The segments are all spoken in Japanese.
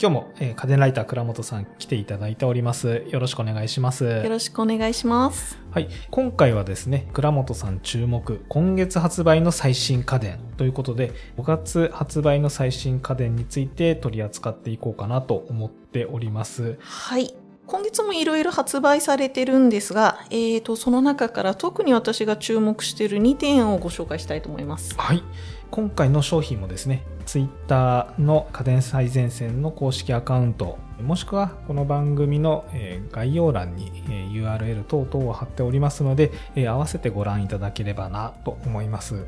今日も、えー家電ライター倉本さん来ていただいております。よろしくお願いします。よろしくお願いします。はい。今回はですね、倉本さん注目、今月発売の最新家電ということで、5月発売の最新家電について取り扱っていこうかなと思っております。はい。今月もいろいろ発売されてるんですが、えーと、その中から特に私が注目している2点をご紹介したいと思います。はい。今回の商品もですね、Twitter の家電最前線の公式アカウント、もしくはこの番組の概要欄に URL 等々を貼っておりますので、合わせてご覧いただければなと思います。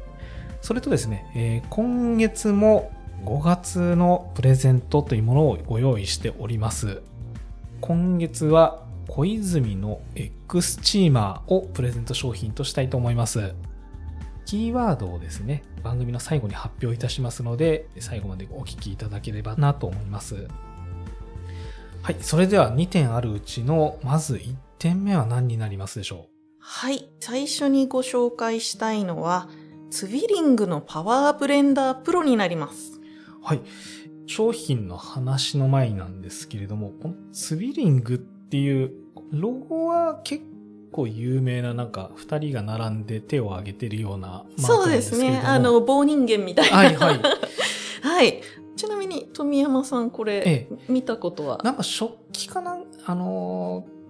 それとですね、今月も5月のプレゼントというものをご用意しております。今月は小泉の X チーマーをプレゼント商品としたいと思います。キーワードをですね、番組の最後に発表いたしますので、最後までお聞きいただければなと思います。はい、それでは2点あるうちの、まず1点目は何になりますでしょはい。最初にご紹介したいのは、ツビリングのパワーブレンダープロになります。うはい。商品の話の前なんですけれども、このツビリングっていう、ロゴは結構有名な、なんか、二人が並んで手を挙げてるようなマークそうでですすね。あの、棒人間みたいな。はいはい。はい。ちなみに、富山さん、これ、え見たことは？なんか食器かなあのー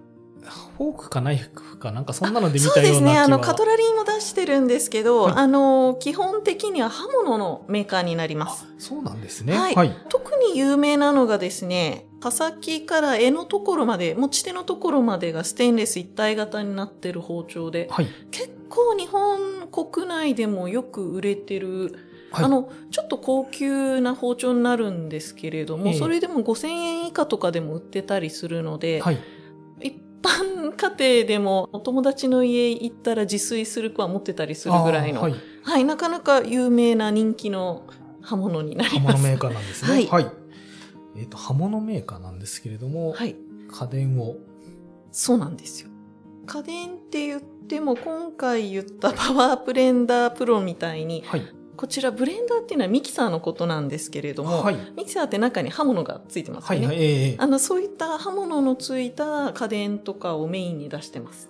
フォークかナイフかなんかそんなので見そうたよですね。うな気はあの、カトラリーも出してるんですけど、はいあの、基本的には刃物のメーカーになります。あそうなんですね。はいはい。特に有名なのがですね、刃先から柄のところまで、持ち手のところまでがステンレス一体型になってる包丁で、はい。結構日本国内でもよく売れてる、はいあの、ちょっと高級な包丁になるんですけれども、ええそれでも5000円以下とかでも売ってたりするので、はい。一般家庭でもお友達の家行ったら自炊する子は持ってたりするぐらいの、あーは、はいい。なかなか有名な人気の刃物になり刃ます。物メーカーなんですね。はいえっ、と、刃物メーカーなんですけれども、はい。家電を。そうなんですよ。家電って言っても今回言ったパワーブレンダープロみたいに、はい。こちらブレンダーっていうのはミキサーのことなんですけれども、はい。ミキサーって中に刃物がついてますよね。はい。はい。ええあの、そういった刃物のついた家電とかをメインに出してます。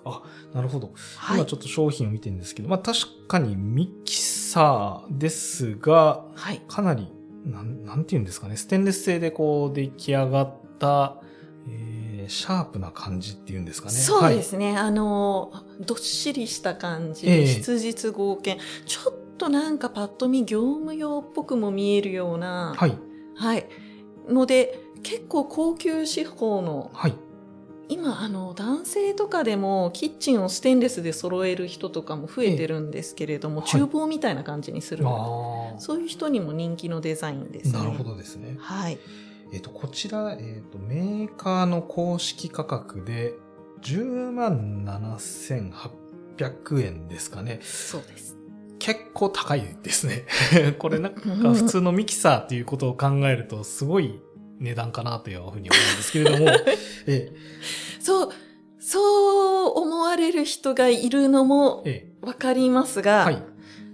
なるほど。はい今ちょっと商品を見てるんですけど、まあ確かにミキサーですが、はい。かなり、なん、なんて言うんですかね、ステンレス製でこう出来上がった、えー、シャープな感じっていうんですかね。そうですね。あの、どっしりした感じえ質実合憲。ちょっとなんかパッと見業務用っぽくも見えるような、はい。はい。ので、結構高級志向の、はい。今、あの、男性とかでもキッチンをステンレスで揃える人とかも増えてるんですけれども、厨房みたいな感じにする。あそういう人にも人気のデザインですね。なるほどですね。はい。えっ、と、こちら、えっ、と、メーカーの公式価格で、10万7800円ですかね。そうです。結構高いですね。これなんか普通のミキサーっていうことを考えると、すごい値段かなというふうに思うんですけれども、えそう、そう思われる人がいるのもえ、えわかりますえ、が、はい。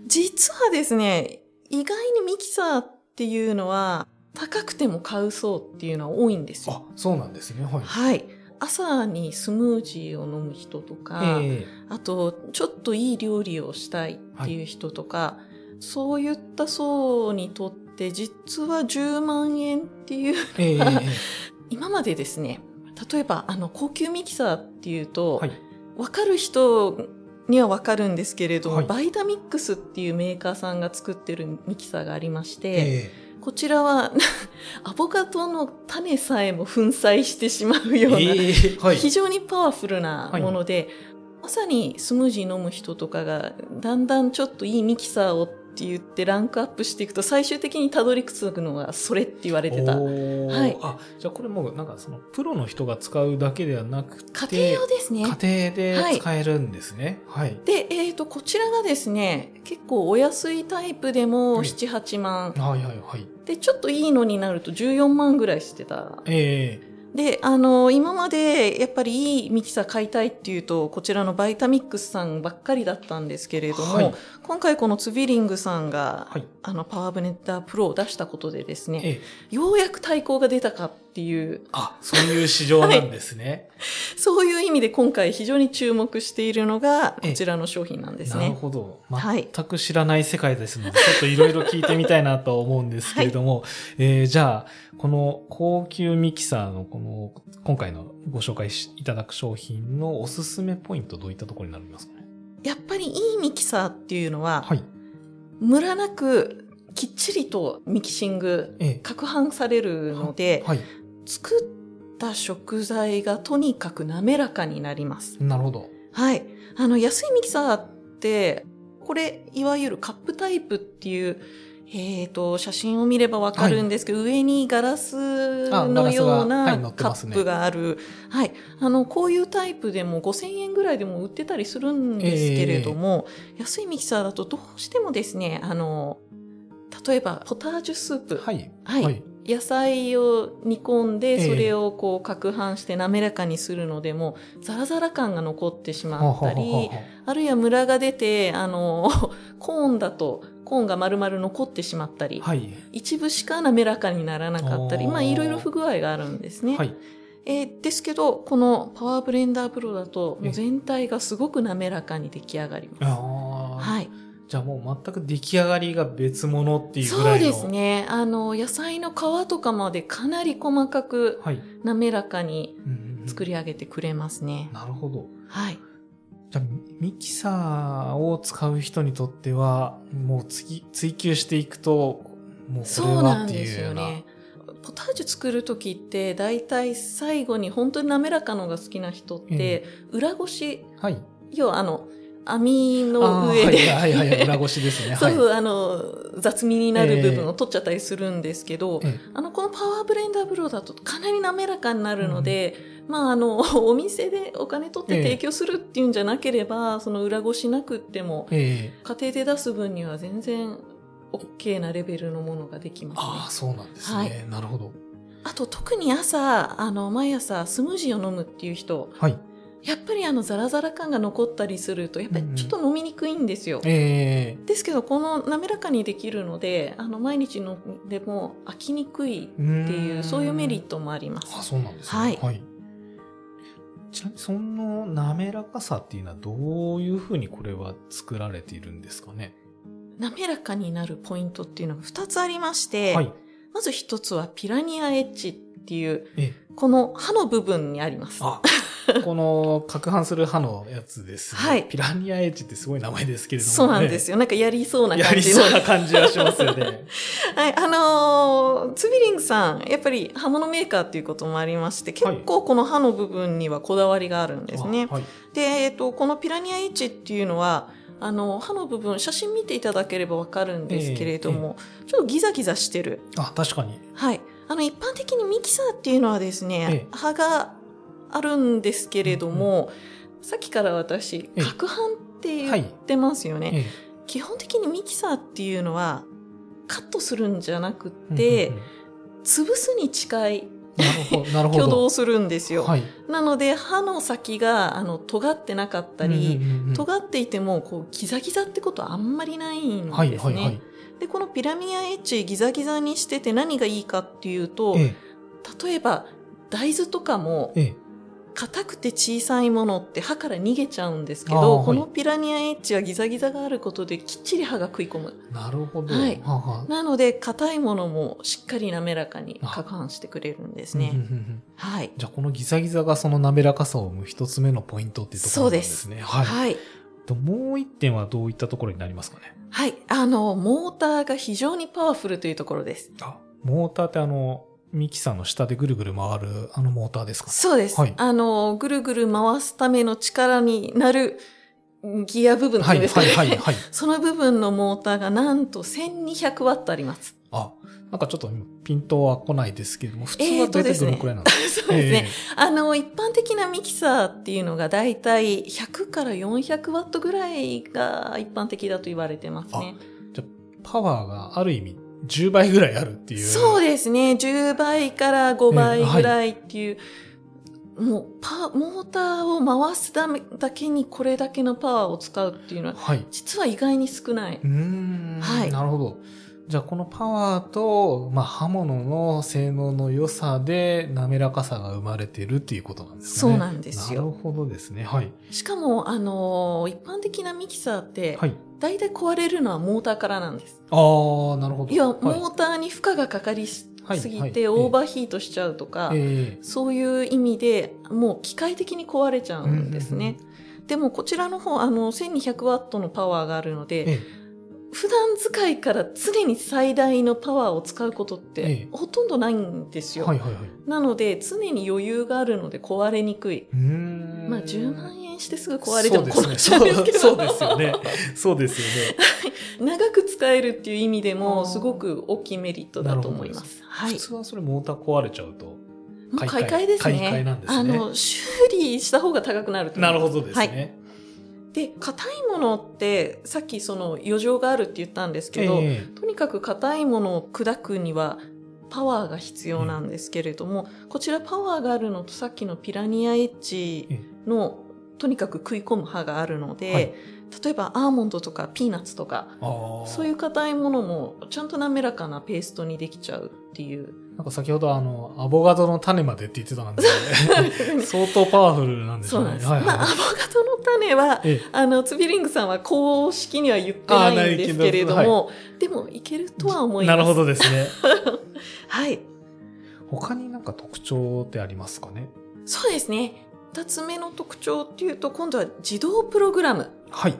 実はですね、意外にミキサーっていうのは高くても買う層っていうのは多いんですよ。あ、そうなんですね。はい。はい。朝にスムージーを飲む人とか、えあと、ちょっといい料理をしたいっていう人とか、そういった層にとって、実は10万円っていう、えええええ 今までですね、例えば、あの、高級ミキサーっていうと、はい。わかる人にはわかるんですけれども、はい。バイタミックスっていうメーカーさんが作ってるミキサーがありまして、えこちらは アボカドの種さえも粉砕してしまうえような、ええはい。非常にパワフルなもので、まさにスムージー飲む人とかがだんだんちょっといいミキサーをって言ってランクアップしていくと最終的にたどり着くのがそれって言われてた。はいあ、じゃあこれもうなんかそのプロの人が使うだけではなくて、家庭用ですね。家庭で使えるんですね。はい。で、えっ、と、こちらがですね、結構お安いタイプでもはい7、8万。はいはいはい。で、ちょっといいのになると14万ぐらいしてた。ええで、あの、今までやっぱりいいミキサー買いたいっていうと、こちらのバイタミックスさんばっかりだったんですけれども、はい今回このツビリングさんが、はい。あの、パワーブネッタープロを出したことでですね、えようやく対抗が出たかっていう。あ、そういう市場なんですね。そういう意味で今回非常に注目しているのが、ええこちらの商品なんですなるね。ほど。はい全く知らない世界ですので、ちょっといろいろ聞いてみたいなと思うんですけれども、えーじゃあ、この高級ミキサーのこの、今回のご紹介しいただく商品のおすすめポイント、どういったところになりますかね？やっぱりいいミキサーっていうのは、はい。ムラなくきっちりとミキシング、ええ攪拌されるので、はい。作った食材がとにかく滑らかになります。なるほど。はい。あの、安いミキサーって、これ、いわゆるカップタイプっていう、えっ、と、写真を見ればわかるんですけど、上にガラスのようなカップがある。はい。あの、こういうタイプでも5000円ぐらいでも売ってたりするんですけれども、安いミキサーだとどうしてもですね、あの、例えば、ポタージュスープ。はい。はいはい。野菜を煮込んで、ええそれをこう、攪拌して滑らかにするのでも、ザラザラ感が残ってしまったり、あるいはムラが出て、あの、コーンだと、コーンが丸々残ってしまったり、はい。一部しか滑らかにならなかったり、まあいろいろ不具合があるんですね。はい。えーですけど、このパワーブレンダープロだと、もええう全体がすごく滑らかに出来上がります。はい。じゃあもう全く出来上がりが別物っていうぐらいの。そうです。ね。あの、野菜の皮とかまでかなり細かくはい。滑らかにうんうんうん作り上げてくれますね。なるほど。はい。じゃあ、ミキサーを使う人にとっては、もう追追求していくと、もうこれそうなはってんですいうような。よね。ポタージュ作るときって、大体最後に本当に滑らかのが好きな人って、裏ごし、はい。要はあの、網あの上で、はいはいはい、裏ごしですね。そう。あの、雑味になる部分を取っちゃったりするんですけど、えあの、このパワーブレンダーブローだとかなり滑らかになるので、まあ、あの、お店でお金取って提供するっていうんじゃなければ、その裏ごしなくっても、えええ家庭で出す分には全然 OK なレベルのものができますね。ああ、そうなんですね。はいなるほど。あと特に朝、あの、毎朝スムージーを飲むっていう人、はい。やっぱりあの、ザラザラ感が残ったりすると、やっぱりちょっと飲みにくいんですよ。ええですけど、この滑らかにできるので、あの、毎日飲んでも飽きにくいっていう、そういうメリットもあります。あ、そうなんですね。はいちなみにその滑らかさっていうのはどういうふうにこれは作られているんですかね？滑らかになるポイントっていうのが2つありまして、はい。まず1つはピラニアエッジっていう、え、この刃の部分にあります。あ、この攪拌する刃のやつですね。はいピラニアエッジってすごい名前ですけれども、ね。そうなんですよ。なんかやりそうなやり感じの。そうな感じはしますよね。はい、あのーツビリングさん、やっぱり刃物メーカーっていうこともありまして、結構この刃の部分にはこだわりがあるんですね。あはい。で、えっ、と、このピラニアエッジっていうのは、あの、刃の部分、写真見ていただければわかるんですけれども、ちょっとギザギザしてる。あ、確かに。はい。あの、一般的にミキサーっていうのはですね、ええ刃があるんですけれども、さっきから私、ええ攪拌って言ってますよね。え基本的にミキサーっていうのは、カットするんじゃなくえて、うんうんうん潰すに近い。挙動をするんですよ。はい。なので、刃の先が、あの、尖ってなかったり、うんうんうんうん尖っていても、こう、ギザギザってことはあんまりないんですね。はいはいはい。で、このピラミアエッジギザギザにしてて何がいいかっていうと、え例えば、大豆とかもえ、え硬くて小さいものって刃から逃げちゃうんですけど、はいこのピラニアエッジはギザギザがあることできっちり刃が食い込む。えなるほど。はいはあはあなので、硬いものもしっかり滑らかに攪拌してくれるんですね。うんうんうんうんはい。じゃあこのギザギザがその滑らかさを生む一つ目のポイントっていうところなんですね。はい。はい。ともう一点はどういったところになりますかね？はい。あの、モーターが非常にパワフルというところです。あ、モーターってあの、ミキサーの下でぐるぐる回るあのモーターですか？そうです。はいあの、ぐるぐる回すための力になるギア部分ってはいいうんですかね。はいはいはい。その部分のモーターがなんと1200ワットあります。あ、なんかちょっとピントは来ないですけれども、普通えは大体どのくらいなんですか、そうですね。えあの、一般的なミキサーっていうのがだいたい100から400ワットぐらいが一般的だと言われてますね。えじゃあパワーがある意味10倍ぐらいあるっていう。そうですね。10倍から5倍ぐらいっていう、もうパ、モーターを回すためだけにこれだけのパワーを使うっていうのは、はい。実は意外に少ない。うーん。はいなるほど。じゃあこのパワーと、まあ、刃物の性能の良さで滑らかさが生まれてるっていうことなんですね。そうなんですよ。なるほどですね。はい。しかも、あのー一般的なミキサーって、はい。大体壊れるのはモーターからなんです。ああ、なるほど。いや、はいモーターに負荷がかかりすはいぎはいてオーバーヒートしちゃうとか、ええそういう意味でもう機械的に壊れちゃうんですね。でもこちらの方、あの、1200ワットのパワーがあるので、え普段使いから常に最大のパワーを使うことっえてえほとんどないんですよ。えはいはいはい。なので常に余裕があるので壊れにくい。まあ10万円してすぐ壊れても壊れそうですね。ちゃうんですけど。そうですよね。そうですよね。長く使えるっていう意味でもすごく大きいメリットだと思います。はい普。通はそれモーター壊れちゃうと。買い替えですね。買い替えなんですねあの、修理した方が高くなると。なるほどですはい。ね。で、硬いものって、さっきその余剰があるって言ったんですけど、えとにかく硬いものを砕くにはパワーが必要なんですけれども、こちらパワーがあるのとさっきのピラニアエッジのとにかく食い込む刃があるので、はい例えばアーモンドとかピーナッツとか。そういう硬いものもちゃんと滑らかなペーストにできちゃうっていう。なんか先ほどあの、アボガドの種までって言ってたんで、相当パワフルなんでしょね。そううなんです。はいはいまあ、アボカドの種は、ええあの、ツビリングさんは公式には言ってないんですけれどあーないでもいけるとは思います。なるほどですね。はい。他になんか特徴ってありますかね？そうですね。二つ目の特徴っていうと、今度は自動プログラムはい。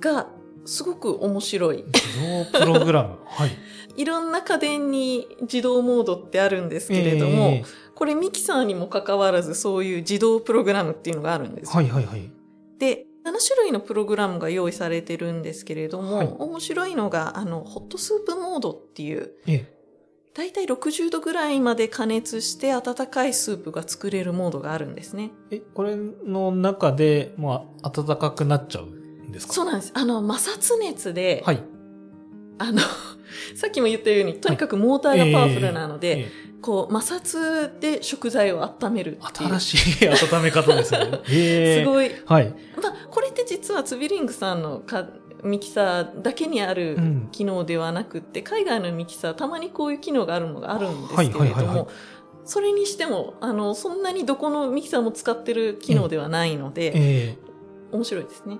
がすごく面白い。自動プログラム。はい。いろんな家電に自動モードってあるんですけれども、えこれミキサーにもかかわらずそういう自動プログラムっていうのがあるんですよ。はいはいはい。で、7種類のプログラムが用意されてるんですけれども、はい面白いのが、あの、ホットスープモードっていう、ええ。だいたい60度ぐらいまで加熱して温かいスープが作れるモードがあるんですね。え、これの中で、まあ、暖かくなっちゃうんですか？そうなんです。あの、摩擦熱で、はい。あの、さっきも言ったように、とにかくモーターがパワフルなので、えこう、摩擦で食材を温める。新しい温め方ですね。ええすごい。はい。まあ、これって実はツビリングさんのかミキサーだけにあるうん機能ではなくって、海外のミキサーたまにこういう機能があるのがあるんですけれども、はいはいはいはいそれにしても、あの、そんなにどこのミキサーも使ってる機能ではないので、ええ面白いですね。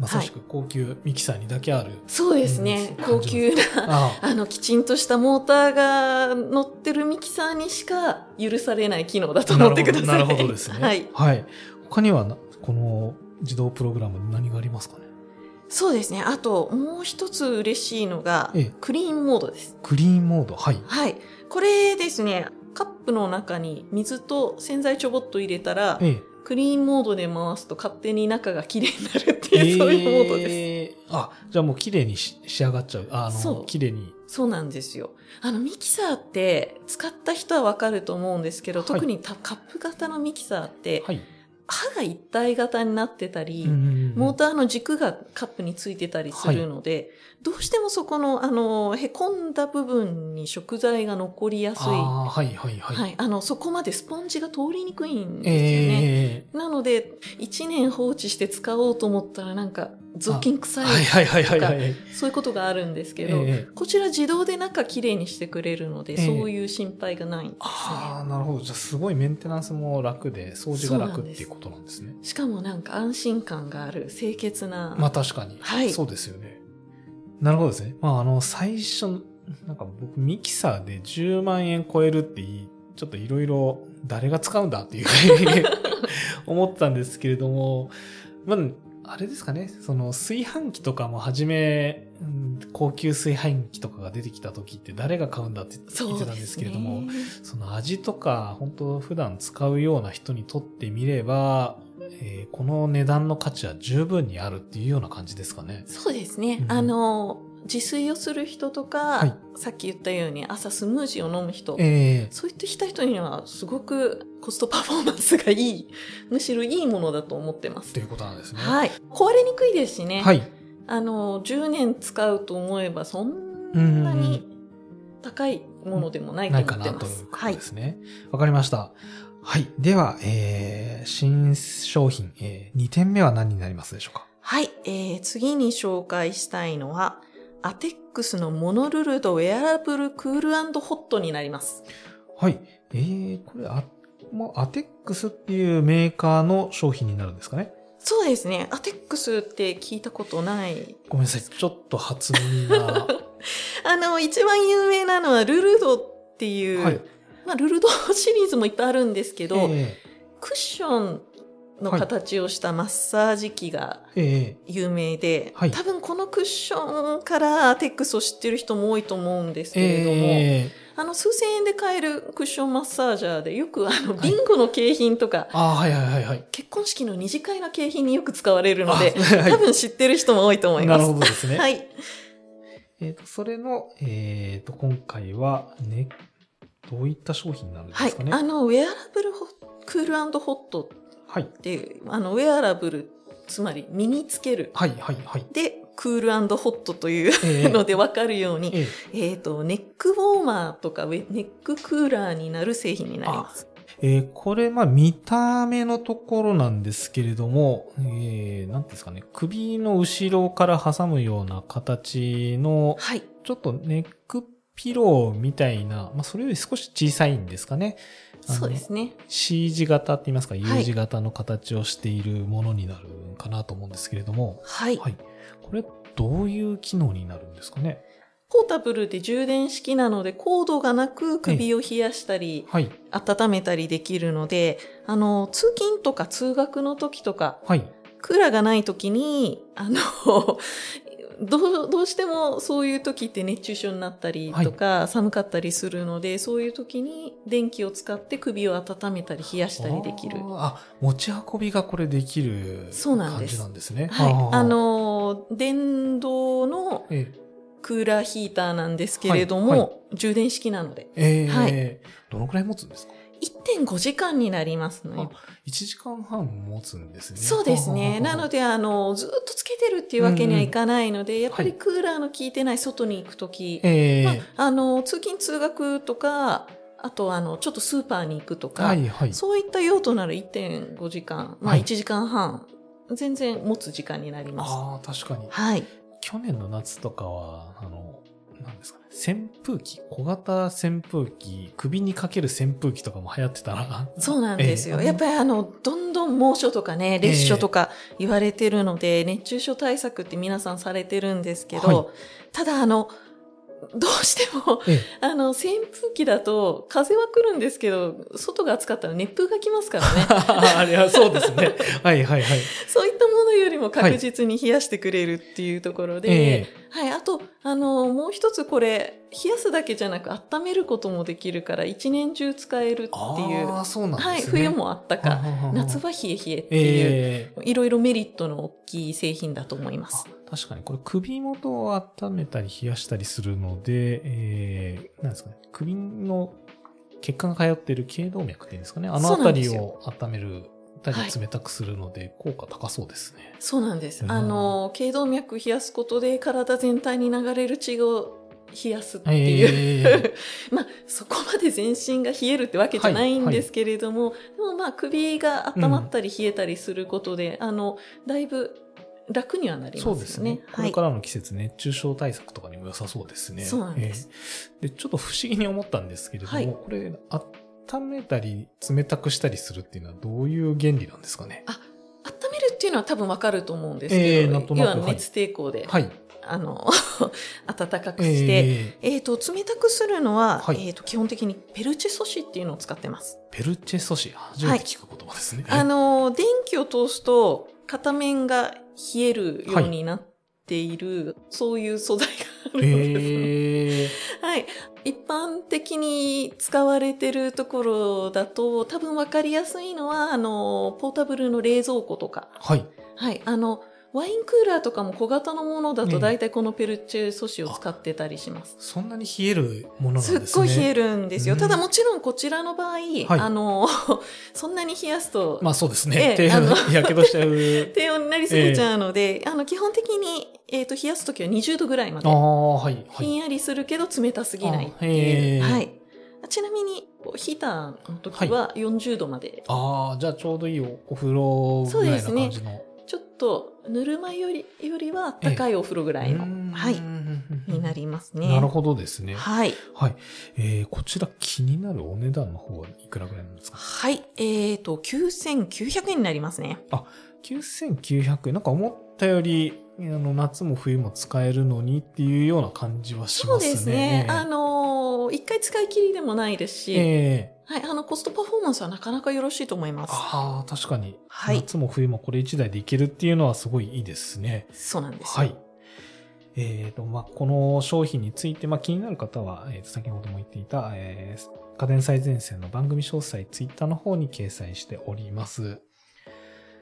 まさしく高級ミキサーにだけある。そうですね。うん高級な、ああの、きちんとしたモーターが乗ってるミキサーにしか許されない機能だと思ってください。なるほどですね。はい。はい。他にはな、この自動プログラム何がありますかね？そうですね。あと、もう一つ嬉しいのがええ、クリーンモードです。クリーンモード。はい。はい。これですね、カップの中に水と洗剤ちょぼっと入れたら、えクリーンモードで回すと勝手に中が綺麗になるってえいう、そういうモードです。えーあ、じゃあもう綺麗にし仕上がっちゃう。ああの、そう綺麗に。そうなんですよ。あの、ミキサーって使った人はわかると思うんですけど、はい特にたカップ型のミキサーって、はい。刃が一体型になってたり、モーターの軸がカップについてたりするので、どうしてもそこの、あの、へこんだ部分に食材が残りやすい。はいはいはい。はい。あの、そこまでスポンジが通りにくいんですよね。えなので、1年放置して使おうと思ったらなんか雑巾臭いえはいはいはいはいはい。そういうことがあるんですけど、ええこちら自動で中きれいにしてくれるので、ええそういう心配がないんですね。ああ、なるほど。じゃあすごいメンテナンスも楽で、掃除が楽っていうことなんですね。しかもなんか安心感がある清潔な、まあ確かに。はいそうですよね。なるほどですね。まああの、最初、なんか僕ミキサーで10万円超えるっていい、ちょっといろいろ誰が使うんだっていうふうに 思ったんですけれども、まあ、あれですかね、その炊飯器とかも初め、うん高級炊飯器とかが出てきた時って誰が買うんだって言ってたんですけれども、その味とか、本当普段使うような人にとってみれば、えーこの値段の価値は十分にあるっていうような感じですかね。そうですね。うんあの、自炊をする人とか、はいさっき言ったように朝スムージーを飲む人、ええそういった人にはすごくコストパフォーマンスがいい、むしろいいものだと思ってますと。いうことなんですね。はい。壊れにくいですしね。はい。あの、10年使うと思えばそんうんなに高いものでもないとない思ってますかなという。こはいとで。すね。わ、かりました。はい。では、えー、新商品、えー、2点目は何になりますでしょうか？はい。えー、次に紹介したいのは、アテックスのモノルルドウェアラブルクールホットになります。はい。えー、これ、あ、もうアテックスっていうメーカーの商品になるんですかね？そうですね。アテックスって聞いたことない。ごめんなさい。ちょっと初耳が。あの、一番有名なのはルルドっていう、はい。まあ、ルルドシリーズもいっぱいあるんですけど、えクッションの形をしたマッサージ機がええ有名で、はい多分このクッションからアテックスを知ってる人も多いと思うんですえけれども、ええあの数千円で買えるクッションマッサージャーでよくあのはいビンゴの景品とか、ああ、はいはいはいはい。結婚式の二次会の景品によく使われるので、あはい多分知ってる人も多いと思いなます。るほどですね。はい。えっ、と、それの、えっ、と、今回は、ね、どういった商品になるんではいすか。ね？あの、ウェアラブルホクールホットはい。っていう、あの、ウェアラブル、つまり身につける。はい、はい、はい。で、クールホットというええ ので分かるように、えええっ、と、ネックウォーマーとかネッククーラーになる製品になります。えーこれ、まあ、見た目のところなんですけれども、えー、なんですかね、首の後ろから挟むような形の、はい。ちょっとネックピローみたいな、まあ、それより少し小さいんですかね。そうですね。C 字型って言いますか、U 字型の形をしているものになるかなと思うんですけれども、はい。はい。これ、どういう機能になるんですかね？ポータブルで充電式なので、コードがなく首を冷やしたり、はい。温めたりできるので、あの、通勤とか通学の時とか、はい。クーラーがない時に、あの、どう、どうしてもそういう時って熱中症になったりとか、寒かったりするので、そういう時に電気を使って首を温めたり冷やしたりできる。あ持ち運びがこれできるそうなんです。感じなんですね。はい。ー。あ、の、電動のえクーラーヒーターなんですけれども、はい。は充電式なので、ええ。ーはい。どのくらい持つんですか？1.5時間になりますね。あ、1時間半持つんですね。そうですね。なので、で、あの、ずっとつけてるっていうわけにはいかないので、やっぱりはいクーラーの効いてない外に行くとき、ええまあ、あの、通勤通学とか、あと、あの、ちょっとスーパーに行くとか、はいはい。そういった用途なら1.5時間、まあはい1時間半、全然持つ時間になります。ああ、確かに。はい。去年の夏とかは、あの、なんですかね、扇風機、小型扇風機、首にかける扇風機とかも流行ってたな。そうなんですよ。ええ。やっぱりあの、どんどん猛暑とかね、烈暑とか言われてるので、熱中症対策って皆さんされてるんですけど、はい。ただあの、どうしても、ええあの、扇風機だと、風は来るんですけど、外が暑かったら熱風が来ますからね。あれはそうですね。はいはいはい。そういったものよりも確実に冷やしてくれるっていうところで、えはい、あと、あの、もう一つこれ、冷やすだけじゃなく温めることもできるから、一年中使えるっていう。ああ、そうなんですね。はい、冬もあったか、夏はは冷え冷えっていう、ええいろいろメリットの大きい製品だと思います。あ確かに、これ首元を温めたり冷やしたりするので、えー、なんですかね、首の血管が通っている頸動脈っていうんですかね、あのそうあたりを温める、たりはい冷たくするので、効果高そうですね。そうなんです。うんあの、頸動脈冷やすことで体全体に流れる血を冷やすってえいう。えまあ、そこまで全身が冷えるってわけじゃないんですけれども、でもまあ、首が温まったり冷えたりすることで、あの、だいぶ楽にはなりますよね。そうですね。こはい。れからの季節、熱中症対策とかにも良さそうですね。そうなんです。えーで、ちょっと不思議に思ったんですけれども、はいこれ、温めたり冷たくしたりするっていうのはどういう原理なんですかね？温めるっていうのは多分わかると思うんですけど、ええなんとなくはい要は熱抵抗で、はい。あの、暖かくして、えーえっ、と、冷たくするのは、はいえっ、と、基本的にペルチェ素子っていうのを使ってます。ペルチェ素子、初めて聞く言葉ですね。あの、電気を通すと片面が冷えるようになっている、そういう素材があるのです。えー、はい。一般的に使われてるところだと、多分わかりやすいのは、あの、ポータブルの冷蔵庫とか。はい。はい。あの、ワインクーラーとかも小型のものだええと大体このペルチェ素子を使ってたりします。そんなに冷えるものなんですね。すっごい冷えるんですよ。うんただもちろんこちらの場合、あの、そんなに冷やすと、まあそうですね。ええ低あの温、やけどしちゃう。低温になりすぎちゃうので、あの、基本的に、えっ、と、冷やすときは20度ぐらいまであ。あ、はい。はい。ひんやりするけど冷たすぎないっていう。ーはい。ちなみに、ヒーターの時は40度まで、ああ、じゃあちょうどいいおお風呂ぐらいな感じの。ちょっとぬるま湯よりよりは高いお風呂ぐらいの、はい、になりますね。なるほどですね。はい。はい。えー、こちら気になるお値段の方はいくらぐらいなんですか？はい。えっ、ー、と、9900円になりますね。あ、9900円。なんか思ったより、あの、夏も冬も使えるのにっていうような感じはしますね。そうですね。あのー、一回使い切りでもないですし、えはい。あの、コストパフォーマンスはなかなかよろしいと思います。ああ、確かに。はい夏も冬もこれ1台でいけるっていうのはすごいいいですね。そうなんですよ。はい。えっ、と、まあ、この商品について、まあ、気になる方は、えー、と先ほども言っていた、えー家電最前線の番組詳細、ツイッターの方に掲載しております。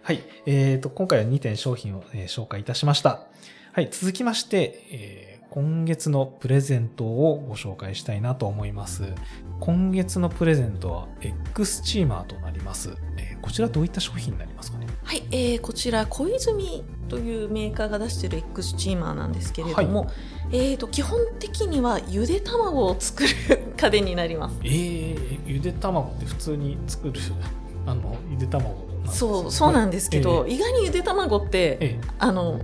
はい。えっ、と、今回は2点商品を、えー紹介いたしました。はい。続きまして、えー今月のプレゼントをご紹介したいなと思います。今月のプレゼントは X チーマーとなります。えーこちらどういった商品になりますかね？はい、えーこちら小泉というメーカーが出している X チーマーなんですけれども、えー、と基本的にはゆで卵を作る家電になります。えー、ゆで卵って普通に作る、あの、ゆで卵なんですよねそうそうなんですけど、はい意外にゆで卵って、えあの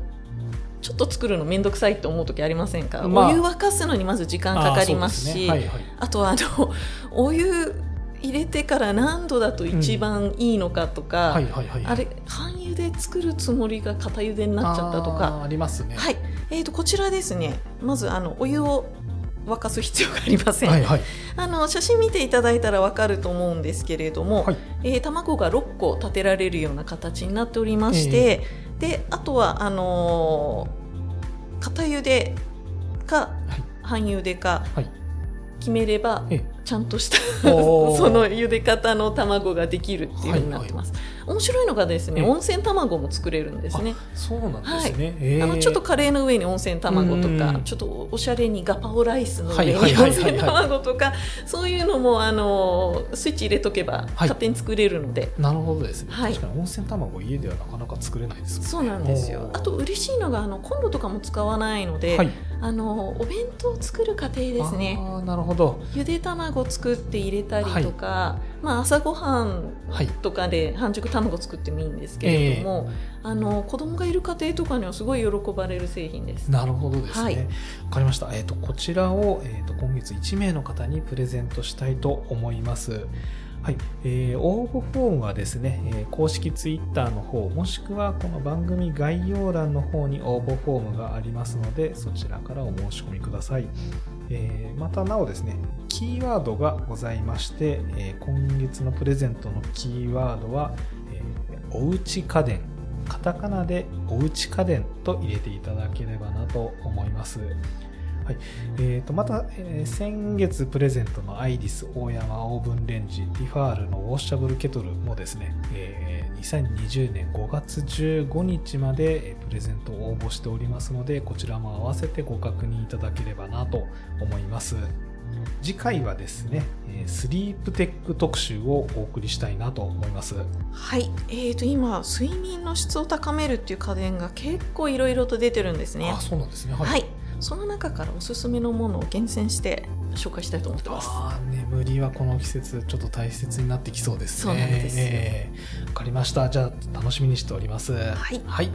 ちょっと作るのめんどくさいって思う時ありませんか、まあ。お湯沸かすのにまず時間えかかりますしね。はいはい。あとはあの お湯入れてから何度だと一番いいのかとか。あれ半茹で作るつもりが片茹でになっちゃったとか。ありますね。はい、えー、とこちらですね。まずあのお湯を沸かす必要がありません、はいはい。あの写真見ていただいたらわかると思うんですけれども、はい。えー卵が6個立てられるような形になっておりまして、であとはあのー片茹でかはい。半茹でかはい。決めればえちゃんとした その茹で方の卵ができるっていうふうになってます、面白いのがですねええ温泉卵も作れるんですね。そうなんですね。えー。あのちょっとカレーの上に温泉卵とうんかちょっとおしゃれにガパオライスの上に温はいはいはいはい。泉卵とかそういうのもあのスイッチ入れとけばはい。勝手に作れるので、なるほどですね。はい。確かに温泉卵家ではなかなか作れないですね。そうなんですよ。あと嬉しいのがあのコンロとかも使わないので、はい。あのお弁当を作る過程ですね。ああ、なるほど。ゆで卵作って入れたりとか、まあ、朝ごはんはい。とかで半熟卵作ってもいいんですけれども、あの子供がいる家庭とかにはすごい喜ばれる製品です。なるほどですね。わ、はいかりました。えっ、と、こちらを、えっ、と、今月1名の方にプレゼントしたいと思います。はい。えー応募フォームはですね、えー公式ツイッターの方、もしくはこの番組概要欄の方に応募フォームがありますので、そちらからお申し込みください。えーまたなおですね、キーワードがございまして、え今月のプレゼントのキーワードは、えおうち家電カタカナでおうち家電と入れていただければなと思います。はい。えーと、また、えー先月プレゼントのアイリス大山オーブンレンジティファールのウォッシャブルケトルもですね、えー2020年5月15日までプレゼントを応募しておりますので、こちらも合わせてご確認いただければなと思います。次回はですね、えースリープテック特集をお送りしたいなと思います。はい、えー、と今睡眠の質を高めるっていう家電が結構いろいろと出てるんですね。あ、そうなんですね。はい、その中からおすすめのものを厳選して紹介したいと思ってます。あー眠りはこの季節ちょっと大切になってきそうですね。そうなんですよえーわかりました。じゃあ楽しみにしております。はいはい。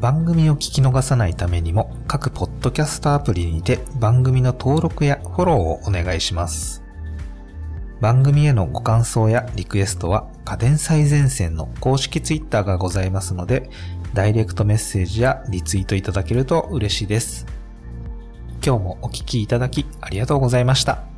番組を聞き逃さないためにも各ポッドキャストアプリにて番組の登録やフォローをお願いします。番組へのご感想やリクエストは家電最前線の公式ツイッターがございますのでダイレクトメッセージやリツイートいただけると嬉しいです。今日もお聞きいただきありがとうございました。